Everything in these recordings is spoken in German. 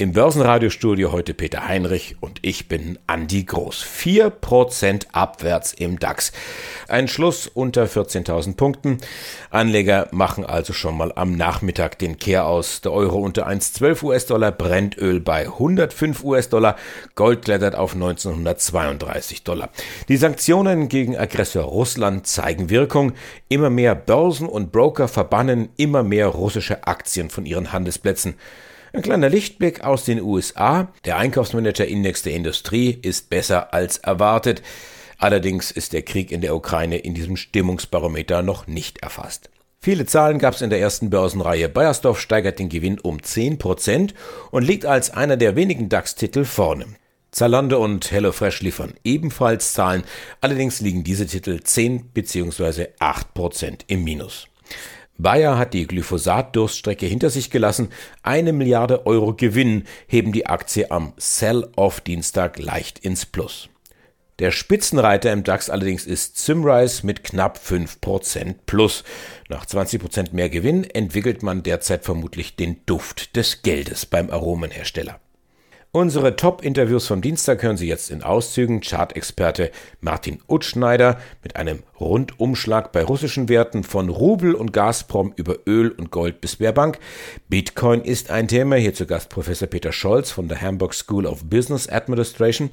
im Börsenradiostudio heute Peter Heinrich und ich bin Andi Groß. 4% abwärts im DAX. Ein Schluss unter 14.000 Punkten. Anleger machen also schon mal am Nachmittag den Kehr aus. Der Euro unter 1,12 US-Dollar, Brennöl bei 105 US-Dollar, Gold klettert auf 1932 Dollar. Die Sanktionen gegen Aggressor Russland zeigen Wirkung. Immer mehr Börsen und Broker verbannen immer mehr russische Aktien von ihren Handelsplätzen. Ein kleiner Lichtblick aus den USA. Der Einkaufsmanager-Index der Industrie ist besser als erwartet. Allerdings ist der Krieg in der Ukraine in diesem Stimmungsbarometer noch nicht erfasst. Viele Zahlen gab es in der ersten Börsenreihe. Bayersdorf steigert den Gewinn um 10% und liegt als einer der wenigen DAX-Titel vorne. Zalando und HelloFresh liefern ebenfalls Zahlen, allerdings liegen diese Titel 10 bzw. 8% im Minus. Bayer hat die Glyphosat-Durststrecke hinter sich gelassen. Eine Milliarde Euro Gewinn heben die Aktie am Sell-Off-Dienstag leicht ins Plus. Der Spitzenreiter im DAX allerdings ist Simrise mit knapp 5% plus. Nach 20% mehr Gewinn entwickelt man derzeit vermutlich den Duft des Geldes beim Aromenhersteller. Unsere Top-Interviews vom Dienstag hören Sie jetzt in Auszügen. Chartexperte Martin Utschneider mit einem Rundumschlag bei russischen Werten von Rubel und Gazprom über Öl und Gold bis Sberbank. Bitcoin ist ein Thema. Hier zu Gast Professor Peter Scholz von der Hamburg School of Business Administration.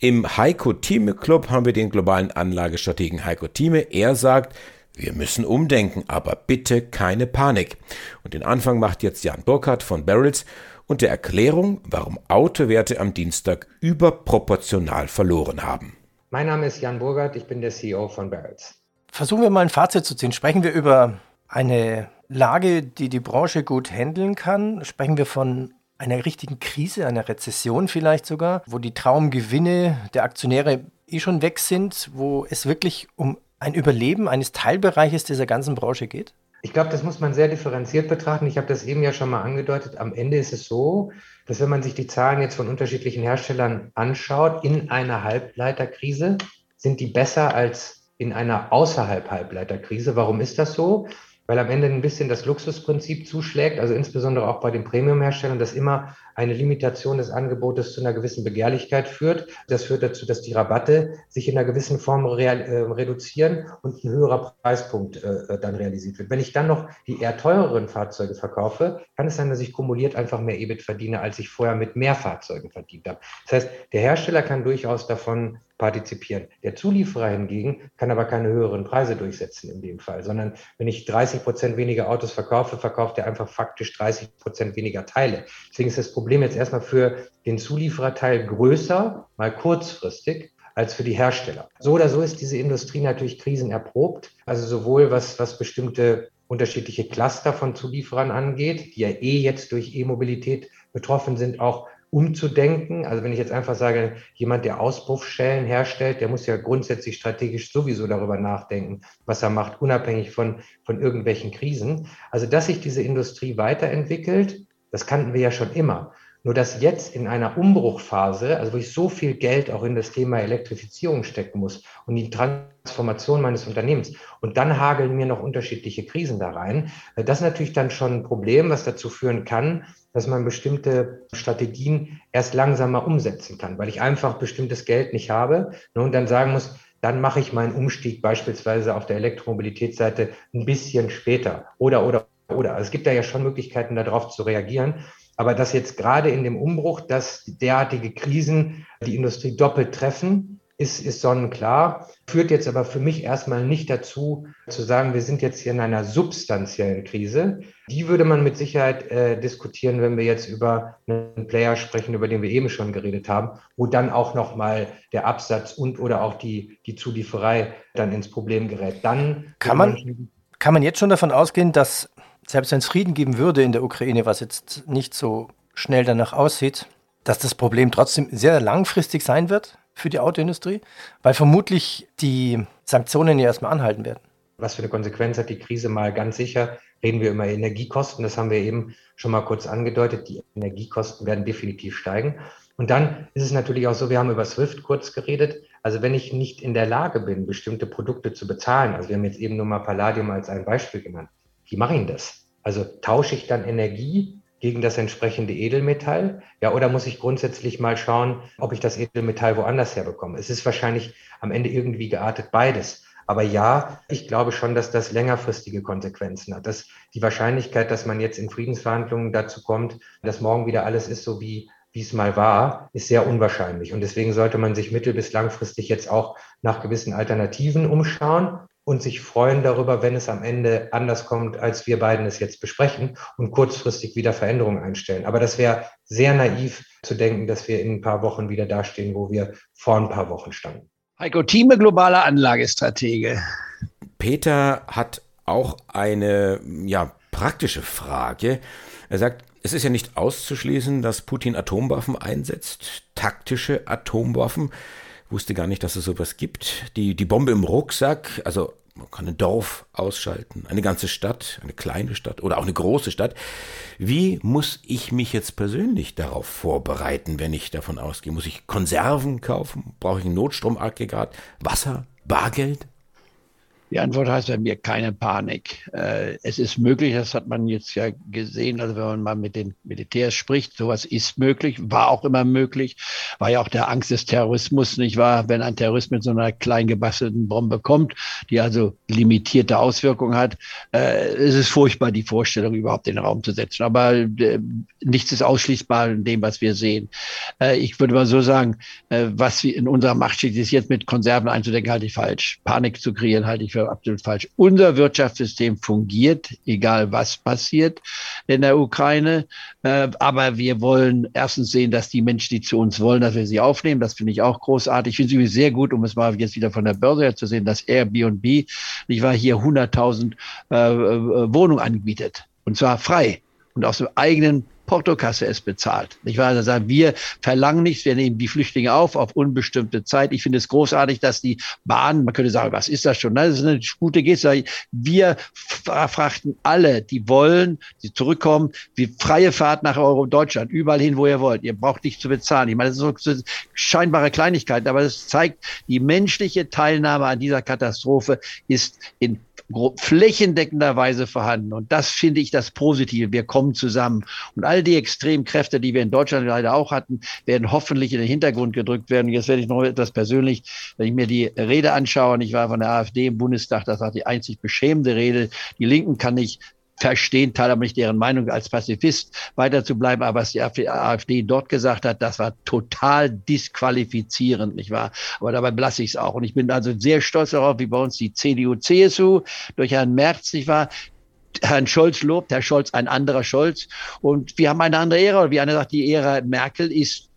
Im Heiko Thieme Club haben wir den globalen Anlagestrategen Heiko Thieme. Er sagt, wir müssen umdenken, aber bitte keine Panik. Und den Anfang macht jetzt Jan Burkhardt von Barrels und der Erklärung, warum Autowerte am Dienstag überproportional verloren haben. Mein Name ist Jan Burgert, ich bin der CEO von Barrels. Versuchen wir mal ein Fazit zu ziehen. Sprechen wir über eine Lage, die die Branche gut handeln kann? Sprechen wir von einer richtigen Krise, einer Rezession vielleicht sogar, wo die Traumgewinne der Aktionäre eh schon weg sind, wo es wirklich um ein Überleben eines Teilbereiches dieser ganzen Branche geht? Ich glaube, das muss man sehr differenziert betrachten. Ich habe das eben ja schon mal angedeutet. Am Ende ist es so, dass wenn man sich die Zahlen jetzt von unterschiedlichen Herstellern anschaut, in einer Halbleiterkrise sind die besser als in einer außerhalb Halbleiterkrise. Warum ist das so? weil am Ende ein bisschen das Luxusprinzip zuschlägt, also insbesondere auch bei den Premium-Herstellern, dass immer eine Limitation des Angebotes zu einer gewissen Begehrlichkeit führt. Das führt dazu, dass die Rabatte sich in einer gewissen Form real, äh, reduzieren und ein höherer Preispunkt äh, äh dann realisiert wird. Wenn ich dann noch die eher teureren Fahrzeuge verkaufe, kann es sein, dass ich kumuliert einfach mehr EBIT verdiene, als ich vorher mit mehr Fahrzeugen verdient habe. Das heißt, der Hersteller kann durchaus davon partizipieren. Der Zulieferer hingegen kann aber keine höheren Preise durchsetzen in dem Fall, sondern wenn ich 30 Prozent weniger Autos verkaufe, verkauft er einfach faktisch 30 Prozent weniger Teile. Deswegen ist das Problem jetzt erstmal für den Zuliefererteil größer, mal kurzfristig, als für die Hersteller. So oder so ist diese Industrie natürlich krisenerprobt. Also sowohl was, was bestimmte unterschiedliche Cluster von Zulieferern angeht, die ja eh jetzt durch E-Mobilität betroffen sind, auch umzudenken. Also wenn ich jetzt einfach sage, jemand, der Auspuffschellen herstellt, der muss ja grundsätzlich strategisch sowieso darüber nachdenken, was er macht, unabhängig von, von irgendwelchen Krisen. Also dass sich diese Industrie weiterentwickelt, das kannten wir ja schon immer. Nur dass jetzt in einer Umbruchphase, also wo ich so viel Geld auch in das Thema Elektrifizierung stecken muss und die Transformation meines Unternehmens und dann hageln mir noch unterschiedliche Krisen da rein, das ist natürlich dann schon ein Problem, was dazu führen kann, dass man bestimmte Strategien erst langsamer umsetzen kann, weil ich einfach bestimmtes Geld nicht habe ne, und dann sagen muss, dann mache ich meinen Umstieg beispielsweise auf der Elektromobilitätsseite ein bisschen später oder, oder, oder. Also es gibt da ja schon Möglichkeiten, darauf zu reagieren. Aber dass jetzt gerade in dem Umbruch, dass derartige Krisen die Industrie doppelt treffen, ist, ist sonnenklar, führt jetzt aber für mich erstmal nicht dazu, zu sagen, wir sind jetzt hier in einer substanziellen Krise. Die würde man mit Sicherheit äh, diskutieren, wenn wir jetzt über einen Player sprechen, über den wir eben schon geredet haben, wo dann auch nochmal der Absatz und oder auch die, die Zulieferei dann ins Problem gerät. Dann kann man, kann man jetzt schon davon ausgehen, dass selbst wenn es Frieden geben würde in der Ukraine, was jetzt nicht so schnell danach aussieht, dass das Problem trotzdem sehr langfristig sein wird? für die Autoindustrie, weil vermutlich die Sanktionen ja erstmal anhalten werden. Was für eine Konsequenz hat die Krise mal ganz sicher? reden wir über Energiekosten. Das haben wir eben schon mal kurz angedeutet. Die Energiekosten werden definitiv steigen. Und dann ist es natürlich auch so, wir haben über SWIFT kurz geredet. Also wenn ich nicht in der Lage bin, bestimmte Produkte zu bezahlen, also wir haben jetzt eben nur mal Palladium als ein Beispiel genannt, wie mache ich das? Also tausche ich dann Energie gegen das entsprechende Edelmetall? Ja, oder muss ich grundsätzlich mal schauen, ob ich das Edelmetall woanders herbekomme? Es ist wahrscheinlich am Ende irgendwie geartet beides. Aber ja, ich glaube schon, dass das längerfristige Konsequenzen hat. Dass die Wahrscheinlichkeit, dass man jetzt in Friedensverhandlungen dazu kommt, dass morgen wieder alles ist, so wie, wie es mal war, ist sehr unwahrscheinlich. Und deswegen sollte man sich mittel- bis langfristig jetzt auch nach gewissen Alternativen umschauen und sich freuen darüber, wenn es am Ende anders kommt, als wir beiden es jetzt besprechen und kurzfristig wieder Veränderungen einstellen. Aber das wäre sehr naiv zu denken, dass wir in ein paar Wochen wieder dastehen, wo wir vor ein paar Wochen standen. Heiko Thieme, globaler Anlagestratege. Peter hat auch eine ja, praktische Frage. Er sagt, es ist ja nicht auszuschließen, dass Putin Atomwaffen einsetzt, taktische Atomwaffen wusste gar nicht, dass es sowas gibt. Die, die Bombe im Rucksack, also man kann ein Dorf ausschalten, eine ganze Stadt, eine kleine Stadt oder auch eine große Stadt. Wie muss ich mich jetzt persönlich darauf vorbereiten, wenn ich davon ausgehe? Muss ich Konserven kaufen? Brauche ich ein Notstromaggregat? Wasser? Bargeld? Die Antwort heißt bei mir keine Panik. Äh, es ist möglich, das hat man jetzt ja gesehen, also wenn man mal mit den Militärs spricht, sowas ist möglich, war auch immer möglich, war ja auch der Angst des Terrorismus, nicht wahr? Wenn ein Terrorist mit so einer klein gebastelten Bombe kommt, die also limitierte Auswirkungen hat, äh, es ist furchtbar, die Vorstellung überhaupt in den Raum zu setzen. Aber äh, nichts ist ausschließbar in dem, was wir sehen. ich würde mal so sagen, was in unserer Macht steht, ist jetzt mit Konserven einzudenken, halte ich falsch. Panik zu kreieren, halte ich für absolut falsch. Unser Wirtschaftssystem fungiert, egal was passiert in der Ukraine. Äh, aber wir wollen erstens sehen, dass die Menschen, die zu uns wollen, dass wir sie aufnehmen. Das finde ich auch großartig. Ich finde es sehr gut, um es mal jetzt wieder von der Börse her zu sehen, dass Airbnb, ich war hier 100.000 äh, äh, Wohnungen anbietet. Und zwar frei und aus dem eigenen Portokasse es bezahlt. Ich weiß, also wir verlangen nichts, wir nehmen die Flüchtlinge auf auf unbestimmte Zeit. Ich finde es großartig, dass die Bahn, man könnte sagen, was ist das schon? Das ist eine gute Geste. Wir frachten alle, die wollen, die zurückkommen, wie freie Fahrt nach Euro Deutschland, überall hin, wo ihr wollt. Ihr braucht nicht zu bezahlen. Ich meine, das sind so scheinbare Kleinigkeiten, aber das zeigt, die menschliche Teilnahme an dieser Katastrophe ist in flächendeckender Weise vorhanden. Und das finde ich das Positive. Wir kommen zusammen. Und all die Extremkräfte, die wir in Deutschland leider auch hatten, werden hoffentlich in den Hintergrund gedrückt werden. Und jetzt werde ich noch etwas persönlich, wenn ich mir die Rede anschaue, ich war von der AfD im Bundestag, das war die einzig beschämende Rede. Die Linken kann ich verstehen, teile nicht deren Meinung als Pazifist weiter zu bleiben. Aber was die AfD dort gesagt hat, das war total disqualifizierend, nicht wahr? Aber dabei belasse ich es auch. Und ich bin also sehr stolz darauf, wie bei uns die CDU, CSU durch Herrn Merz, nicht wahr, Herrn Scholz lobt, Herr Scholz ein anderer Scholz. Und wir haben eine andere Ära. Wie einer sagt, die Ära Merkel ist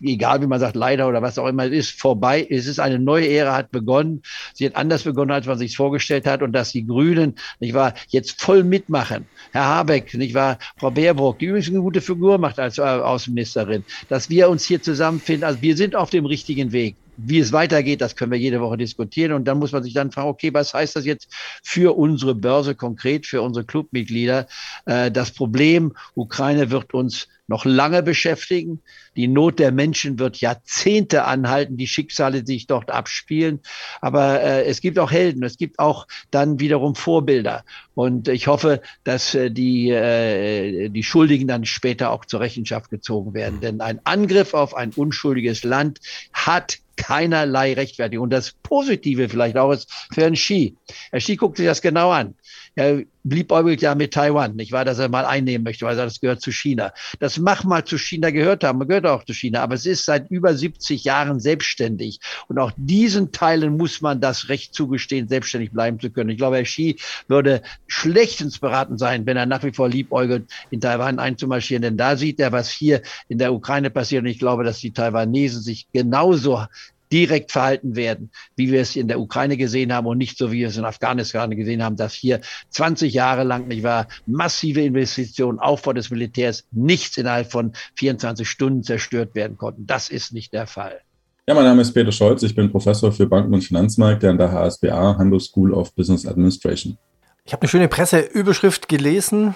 egal wie man sagt, leider oder was auch immer, es ist vorbei. Es ist eine neue Ära, hat begonnen. Sie hat anders begonnen, als man sich vorgestellt hat. Und dass die Grünen, nicht wahr, jetzt voll mitmachen. Herr Habeck, nicht wahr, Frau Baerbock, die übrigens eine gute Figur macht als äh, Außenministerin, dass wir uns hier zusammenfinden. Also wir sind auf dem richtigen Weg. Wie es weitergeht, das können wir jede Woche diskutieren. Und dann muss man sich dann fragen, okay, was heißt das jetzt für unsere Börse konkret, für unsere Clubmitglieder? Äh, das Problem Ukraine wird uns noch lange beschäftigen. Die Not der Menschen wird Jahrzehnte anhalten, die Schicksale die sich dort abspielen. Aber äh, es gibt auch Helden, es gibt auch dann wiederum Vorbilder. Und ich hoffe, dass äh, die, äh, die Schuldigen dann später auch zur Rechenschaft gezogen werden. Denn ein Angriff auf ein unschuldiges Land hat keinerlei Rechtfertigung. Und das Positive vielleicht auch ist für Herrn Xi. Herr Xi guckt sich das genau an. Er bliebäugelt ja mit Taiwan, nicht wahr, dass er mal einnehmen möchte, weil er sagt, das gehört zu China. Das mag mal zu China gehört haben, gehört auch zu China, aber es ist seit über 70 Jahren selbstständig. Und auch diesen Teilen muss man das Recht zugestehen, selbstständig bleiben zu können. Ich glaube, Herr Xi würde schlechtens beraten sein, wenn er nach wie vor liebäugelt, in Taiwan einzumarschieren, denn da sieht er, was hier in der Ukraine passiert. Und ich glaube, dass die Taiwanesen sich genauso direkt verhalten werden, wie wir es in der Ukraine gesehen haben und nicht so, wie wir es in Afghanistan gesehen haben, dass hier 20 Jahre lang, nicht wahr, massive Investitionen, Aufbau des Militärs, nichts innerhalb von 24 Stunden zerstört werden konnten. Das ist nicht der Fall. Ja, mein Name ist Peter Scholz. Ich bin Professor für Banken- und Finanzmärkte an der HSBA, Hamburg School of Business Administration. Ich habe eine schöne Presseüberschrift gelesen.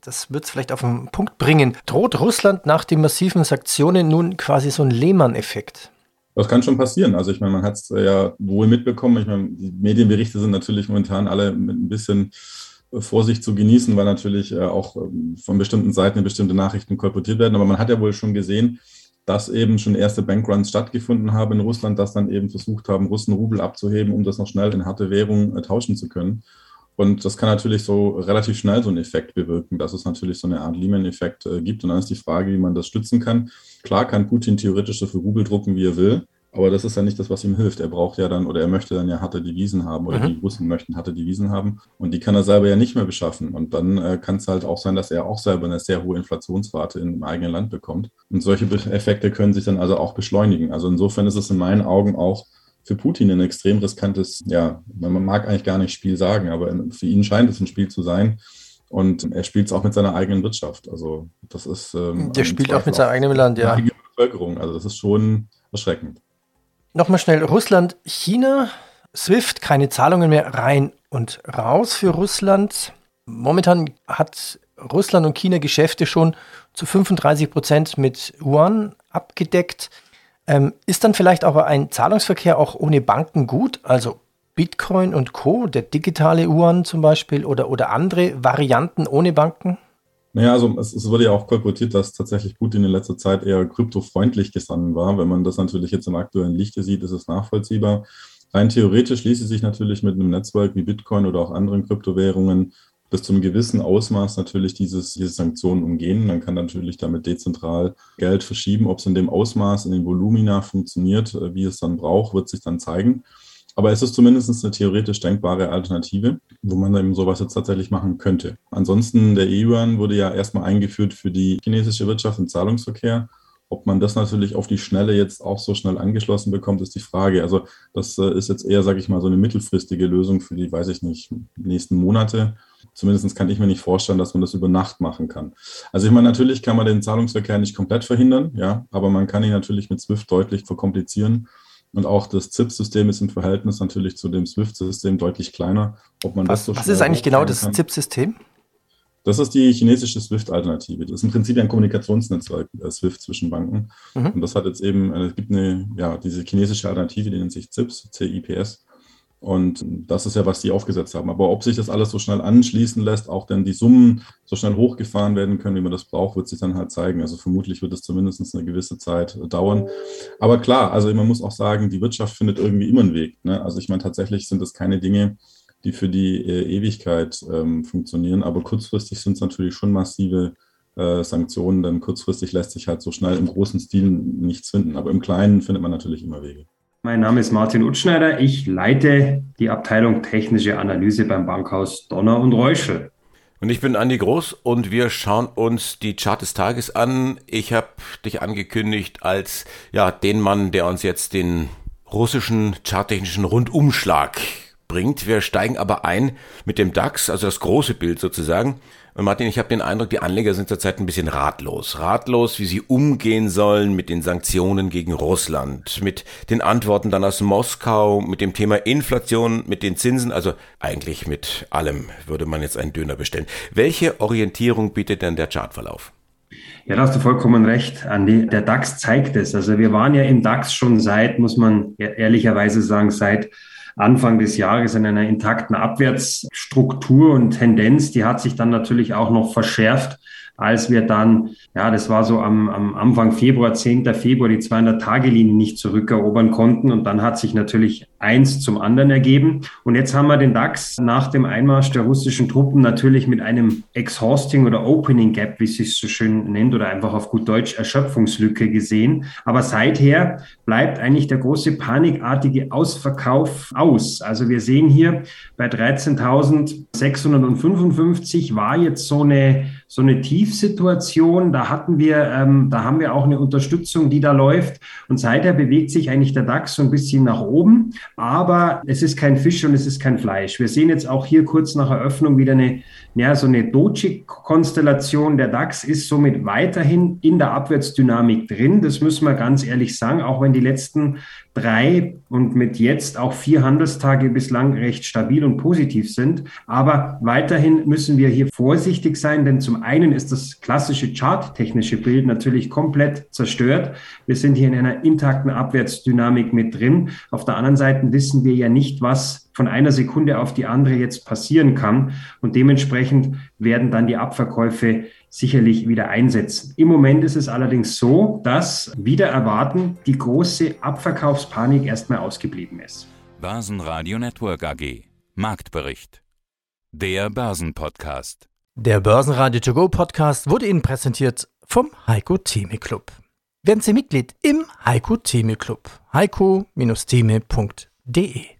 Das wird es vielleicht auf den Punkt bringen. Droht Russland nach den massiven Sanktionen nun quasi so ein Lehmann-Effekt? Das kann schon passieren. Also ich meine, man hat es ja wohl mitbekommen. Ich meine, die Medienberichte sind natürlich momentan alle mit ein bisschen Vorsicht zu genießen, weil natürlich äh, auch ähm, von bestimmten Seiten bestimmte Nachrichten kolportiert werden. Aber man hat ja wohl schon gesehen, dass eben schon erste Bankruns stattgefunden haben in Russland, dass dann eben versucht haben, Russen Rubel abzuheben, um das noch schnell in harte Währung äh, tauschen zu können. Und das kann natürlich so relativ schnell so einen Effekt bewirken, dass es natürlich so eine Art Lehman-Effekt äh, gibt. Und dann ist die Frage, wie man das stützen kann. Klar kann Putin theoretisch so viel Rubel drucken, wie er will. Aber das ist ja nicht das, was ihm hilft. Er braucht ja dann oder er möchte dann ja harte Devisen haben oder mhm. die Russen möchten harte Devisen haben und die kann er selber ja nicht mehr beschaffen. Und dann äh, kann es halt auch sein, dass er auch selber eine sehr hohe Inflationsrate im eigenen Land bekommt. Und solche Effekte können sich dann also auch beschleunigen. Also insofern ist es in meinen Augen auch für Putin ein extrem riskantes, ja, man mag eigentlich gar nicht Spiel sagen, aber für ihn scheint es ein Spiel zu sein. Und er spielt es auch mit seiner eigenen Wirtschaft. Also das ist. Ähm, Der spielt auch mit seinem eigenen Land, ja. Bevölkerung. Also das ist schon erschreckend. Nochmal schnell Russland, China, SWIFT, keine Zahlungen mehr rein und raus für Russland. Momentan hat Russland und China Geschäfte schon zu 35 Prozent mit Yuan abgedeckt. Ähm, ist dann vielleicht aber ein Zahlungsverkehr auch ohne Banken gut? Also Bitcoin und Co., der digitale Yuan zum Beispiel oder, oder andere Varianten ohne Banken? Naja, also es, es, wurde ja auch kolportiert, dass tatsächlich Putin in letzter Zeit eher kryptofreundlich gestanden war. Wenn man das natürlich jetzt im aktuellen Lichte sieht, ist es nachvollziehbar. Rein theoretisch ließe sich natürlich mit einem Netzwerk wie Bitcoin oder auch anderen Kryptowährungen bis zu einem gewissen Ausmaß natürlich dieses, diese Sanktionen umgehen. Man kann natürlich damit dezentral Geld verschieben. Ob es in dem Ausmaß, in den Volumina funktioniert, äh, wie es dann braucht, wird sich dann zeigen. Aber es ist zumindest eine theoretisch denkbare Alternative, wo man eben sowas jetzt tatsächlich machen könnte. Ansonsten, der E-Yuan wurde ja erstmal eingeführt für die chinesische Wirtschaft im Zahlungsverkehr. Ob man das natürlich auf die Schnelle jetzt auch so schnell angeschlossen bekommt, ist die Frage. Also das äh, ist jetzt eher, sage ich mal, so eine mittelfristige Lösung für die, weiß ich nicht, nächsten Monate. Zumindest kann ich mir nicht vorstellen, dass man das über Nacht machen kann. Also ich meine, natürlich kann man den Zahlungsverkehr nicht komplett verhindern, ja, aber man kann ihn natürlich mit SWIFT deutlich verkomplizieren. Und auch das ZIP-System ist im Verhältnis natürlich zu dem SWIFT-System deutlich kleiner. Ob man was, das so was ist eigentlich genau das ZIP-System? Das ist die chinesische SWIFT-Alternative. Das ist im Prinzip ein Kommunikationsnetzwerk, äh, SWIFT zwischen Banken. Mhm. Und das hat jetzt eben, äh, es gibt eine, ja, diese chinesische Alternative, die nennt sich ZIPS, CIPS. Und das ist ja, was die aufgesetzt haben. Aber ob sich das alles so schnell anschließen lässt, auch denn die Summen so schnell hochgefahren werden können, wie man das braucht, wird sich dann halt zeigen. Also vermutlich wird es zumindest eine gewisse Zeit dauern. Aber klar, also man muss auch sagen, die Wirtschaft findet irgendwie immer einen Weg. Ne? Also ich meine, tatsächlich sind das keine Dinge, die für die äh, Ewigkeit ähm, funktionieren. Aber kurzfristig sind es natürlich schon massive äh, Sanktionen, denn kurzfristig lässt sich halt so schnell im großen Stil nichts finden. Aber im Kleinen findet man natürlich immer Wege. Mein Name ist Martin Utschneider. Ich leite die Abteilung Technische Analyse beim Bankhaus Donner und Reuschel. Und ich bin Andi Groß und wir schauen uns die Chart des Tages an. Ich habe dich angekündigt als ja den Mann, der uns jetzt den russischen charttechnischen Rundumschlag bringt. Wir steigen aber ein mit dem DAX, also das große Bild sozusagen. Und Martin, ich habe den Eindruck, die Anleger sind zurzeit ein bisschen ratlos. Ratlos, wie sie umgehen sollen mit den Sanktionen gegen Russland, mit den Antworten dann aus Moskau, mit dem Thema Inflation, mit den Zinsen, also eigentlich mit allem würde man jetzt einen Döner bestellen. Welche Orientierung bietet denn der Chartverlauf? Ja, da hast du vollkommen recht, Andi. Der DAX zeigt es. Also wir waren ja im DAX schon seit, muss man ehrlicherweise sagen, seit Anfang des Jahres in einer intakten Abwärtsstruktur und Tendenz. Die hat sich dann natürlich auch noch verschärft als wir dann, ja, das war so am, am Anfang Februar, 10. Februar, die 200-Tage-Linie nicht zurückerobern konnten. Und dann hat sich natürlich eins zum anderen ergeben. Und jetzt haben wir den DAX nach dem Einmarsch der russischen Truppen natürlich mit einem Exhausting oder Opening Gap, wie es sich so schön nennt, oder einfach auf gut Deutsch Erschöpfungslücke gesehen. Aber seither bleibt eigentlich der große panikartige Ausverkauf aus. Also wir sehen hier bei 13.655 war jetzt so eine so eine Tiefsituation. Da hatten wir, ähm, da haben wir auch eine Unterstützung, die da läuft. Und seither bewegt sich eigentlich der DAX so ein bisschen nach oben. Aber es ist kein Fisch und es ist kein Fleisch. Wir sehen jetzt auch hier kurz nach Eröffnung wieder eine, ja, so eine Doji-Konstellation. Der DAX ist somit weiterhin in der Abwärtsdynamik drin. Das müssen wir ganz ehrlich sagen. Auch wenn die letzten drei und mit jetzt auch vier Handelstage bislang recht stabil und positiv sind. Aber weiterhin müssen wir hier vorsichtig sein, denn zum einen ist das klassische charttechnische Bild natürlich komplett zerstört. Wir sind hier in einer intakten Abwärtsdynamik mit drin. Auf der anderen Seite wissen wir ja nicht, was von einer Sekunde auf die andere jetzt passieren kann. Und dementsprechend werden dann die Abverkäufe sicherlich wieder einsetzen. Im Moment ist es allerdings so, dass wieder erwarten die große Abverkaufspanik erstmal ausgeblieben ist. Börsenradio Network AG. Marktbericht. Der Börsenpodcast. Der Börsenradio To Go Podcast wurde Ihnen präsentiert vom Heiko Theme Club. Werden Sie Mitglied im Heiko Theme Club. heiko-theme.de